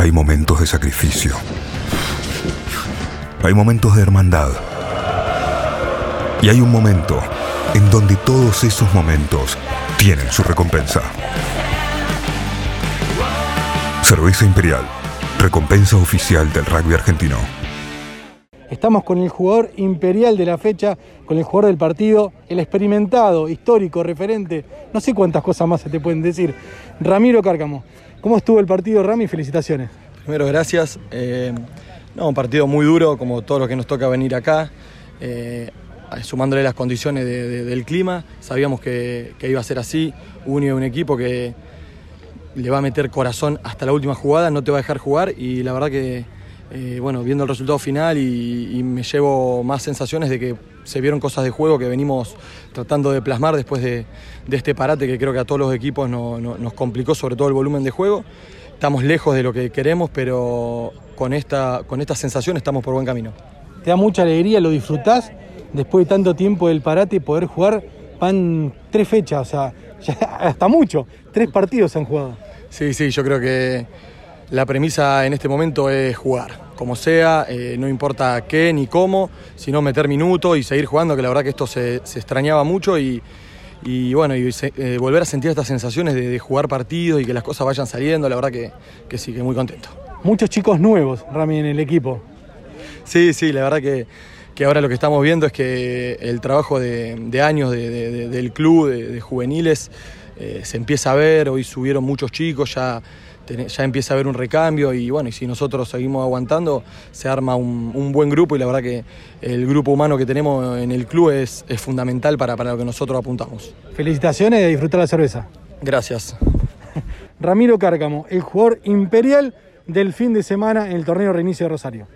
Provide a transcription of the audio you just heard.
Hay momentos de sacrificio. Hay momentos de hermandad. Y hay un momento en donde todos esos momentos tienen su recompensa. Cerveza Imperial, recompensa oficial del rugby argentino. Estamos con el jugador imperial de la fecha, con el jugador del partido, el experimentado, histórico, referente, no sé cuántas cosas más se te pueden decir. Ramiro Cárcamo, ¿cómo estuvo el partido, Rami? Felicitaciones. Primero, gracias. Eh, no, un partido muy duro, como todos los que nos toca venir acá, eh, sumándole las condiciones del clima. Sabíamos que, iba a ser así. Uno un equipo que le va a meter corazón hasta la última jugada, no te va a dejar jugar y la verdad que eh, bueno, viendo el resultado final y, me llevo más sensaciones de que se vieron cosas de juego que venimos tratando de plasmar después de, este parate que creo que a todos los equipos nos complicó, sobre todo el volumen de juego. Estamos lejos de lo que queremos, pero con esta, con esta sensación estamos por buen camino. ¿Te da mucha alegría, lo disfrutás después de tanto tiempo del parate poder jugar? Van tres fechas, o sea, hasta mucho, tres partidos se han jugado. Sí, sí, yo creo que la premisa en este momento es jugar, como sea, eh, no importa qué ni cómo, sino meter minutos y seguir jugando, que la verdad que esto se, extrañaba mucho y, bueno, y eh, volver a sentir estas sensaciones de, jugar partidos y que las cosas vayan saliendo, la verdad que, que sí, que muy contento. Muchos chicos nuevos, Rami, en el equipo. Sí, sí, la verdad que, ahora lo que estamos viendo es que el trabajo de, años del club, de, juveniles, eh, se empieza a ver, hoy subieron muchos chicos, ya ya empieza a haber un recambio y bueno, y si nosotros seguimos aguantando, se arma un, buen grupo y la verdad que el grupo humano que tenemos en el club es, fundamental para, para lo que nosotros apuntamos. Felicitaciones y a disfrutar la cerveza. Gracias. Ramiro Cárcamo, el jugador imperial del fin de semana en el torneo Reinicio de Rosario.